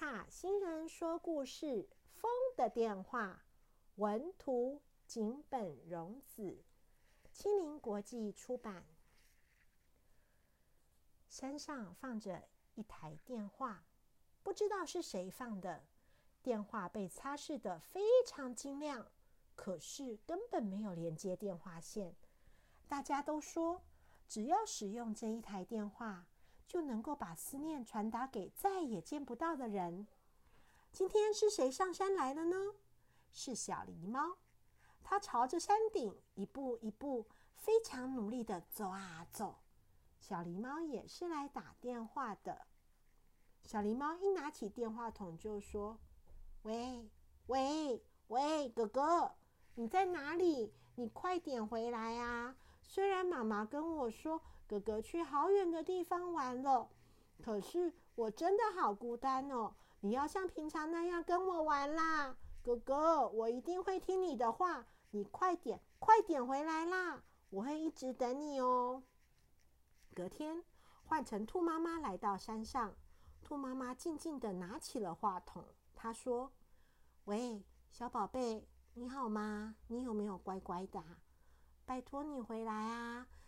塔星人说故事《风的电话》，文图井本荣子，青林国际出版。山上放着一台电话，不知道是谁放的。电话被擦拭的非常晶亮，可是根本没有连接电话线。大家都说，只要使用这一台电话。就能够把思念传达给再也见不到的人。今天是谁上山来了呢？是小狸猫。它朝着山顶一步一步非常努力的走啊走。小狸猫也是来打电话的。小狸猫一拿起电话筒就说：“喂喂喂，哥哥，你在哪里？你快点回来啊！虽然妈妈跟我说。”哥哥去好远的地方玩了，可是我真的好孤单哦！你要像平常那样跟我玩啦，哥哥，我一定会听你的话。你快点，快点回来啦！我会一直等你哦。隔天，换成兔妈妈来到山上，兔妈妈静静的拿起了话筒，她说：“喂，小宝贝，你好吗？你有没有乖乖的？拜托你回来啊！”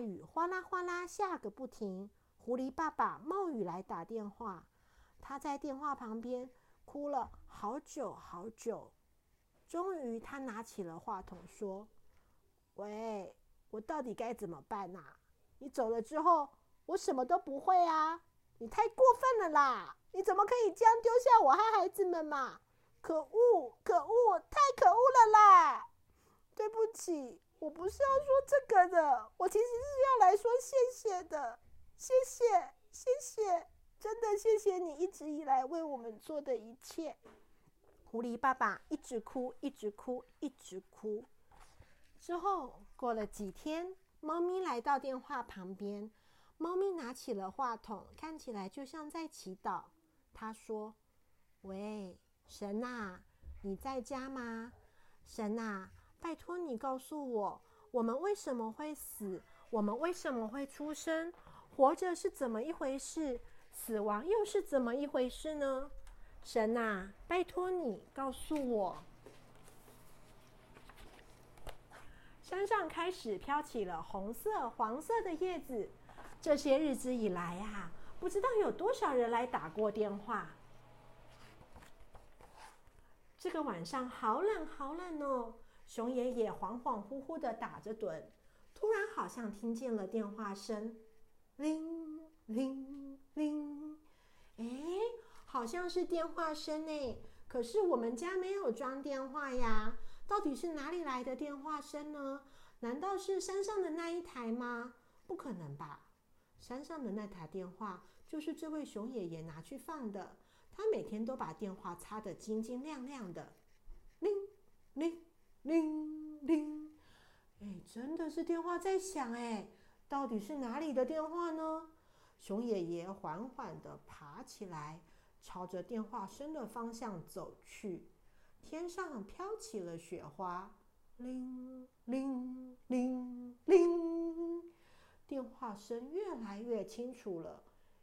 雨哗啦哗啦下个不停，狐狸爸爸冒雨来打电话，他在电话旁边哭了好久好久。终于，他拿起了话筒说：“喂，我到底该怎么办呐？你走了之后，我什么都不会啊！你太过分了啦！你怎么可以这样丢下我和孩子们嘛？可恶，可恶，太可恶了啦！对不起。”我不是要说这个的，我其实是要来说谢谢的，谢谢，谢谢，真的谢谢你一直以来为我们做的一切。狐狸爸爸一直哭，一直哭，一直哭。之后过了几天，猫咪来到电话旁边，猫咪拿起了话筒，看起来就像在祈祷。他说：“喂，神呐，你在家吗？神呐。”拜托你告诉我，我们为什么会死？我们为什么会出生？活着是怎么一回事？死亡又是怎么一回事呢？神啊，拜托你告诉我。山上开始飘起了红色、黄色的叶子。这些日子以来啊，不知道有多少人来打过电话。这个晚上好冷，好冷哦。熊爷爷恍恍惚惚的打着盹，突然好像听见了电话声，铃铃铃，哎，好像是电话声呢。可是我们家没有装电话呀，到底是哪里来的电话声呢？难道是山上的那一台吗？不可能吧，山上的那台电话就是这位熊爷爷拿去放的，他每天都把电话擦得晶晶亮亮的，铃铃。铃铃，哎，真的是电话在响哎！到底是哪里的电话呢？熊爷爷缓缓的爬起来，朝着电话声的方向走去。天上飘起了雪花，铃铃铃铃，电话声越来越清楚了。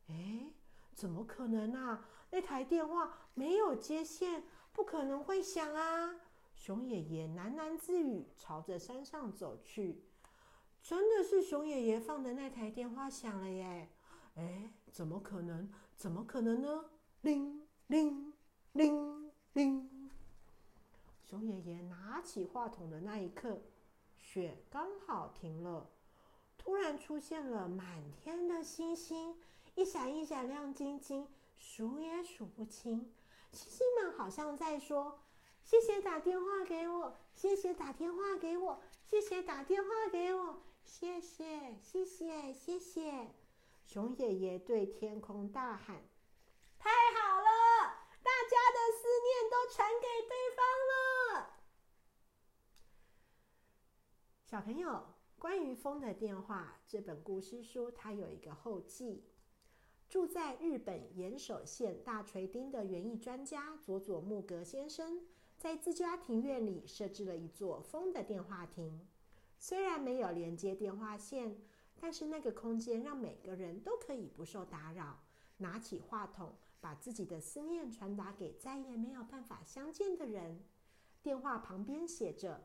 哎，怎么可能啊？那台电话没有接线，不可能会响啊！熊爷爷喃喃自语，朝着山上走去。真的是熊爷爷放的那台电话响了耶！哎，怎么可能？怎么可能呢？铃铃铃铃！熊爷爷拿起话筒的那一刻，雪刚好停了。突然出现了满天的星星，一闪一闪亮晶晶，数也数不清。星星们好像在说。谢谢打电话给我谢谢打电话给我谢谢打电话给我谢谢谢谢谢谢。熊爷爷对天空大喊太好了大家的思念都传给对方了。小朋友关于风的电话这本故事书它有一个后记。住在日本岩手县大垂町的园艺专家佐佐木格先生在自家庭院里设置了一座风的电话亭。虽然没有连接电话线，但是那个空间让每个人都可以不受打扰，拿起话筒，把自己的思念传达给再也没有办法相见的人。电话旁边写着。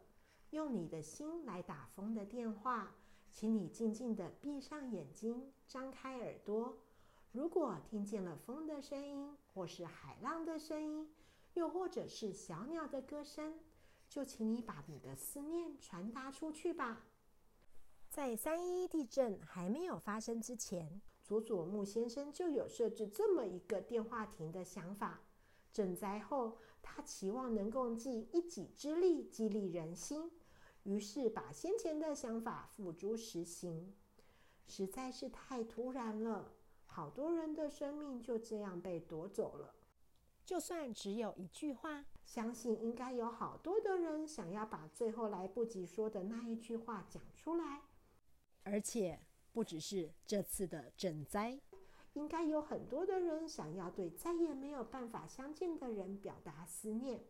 用你的心来打风的电话，请你静静地闭上眼睛，张开耳朵。如果听见了风的声音，或是海浪的声音，又或者是小鸟的歌声，就请你把你的思念传达出去吧。在三一地震还没有发生之前，佐佐木先生就有设置这么一个电话亭的想法。震灾后，他期望能够尽一己之力，激励人心。于是把先前的想法付诸实行，实在是太突然了，好多人的生命就这样被夺走了。就算只有一句话，相信应该有好多的人想要把最后来不及说的那一句话讲出来。而且不只是这次的赈灾，应该有很多的人想要对再也没有办法相见的人表达思念。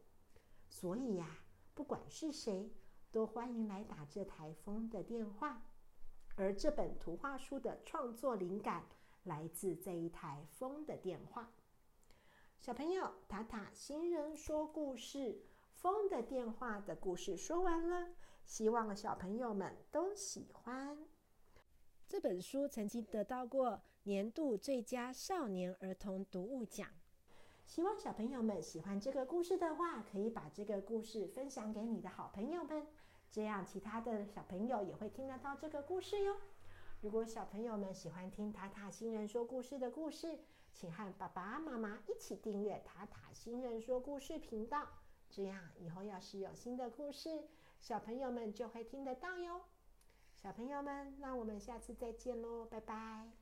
所以呀，不管是谁。都欢迎来打这台风的电话，而这本图画书的创作灵感来自这一台风的电话。小朋友，塔塔新人说故事《风的电话》的故事说完了，希望小朋友们都喜欢。这本书曾经得到过年度最佳少年儿童读物奖。希望小朋友们喜欢这个故事的话，可以把这个故事分享给你的好朋友们。这样，其他的小朋友也会听得到这个故事哟。如果小朋友们喜欢听塔塔星人说故事的故事，请和爸爸妈妈一起订阅塔塔星人说故事频道。这样以后要是有新的故事，小朋友们就会听得到哟。小朋友们，那我们下次再见喽，拜拜。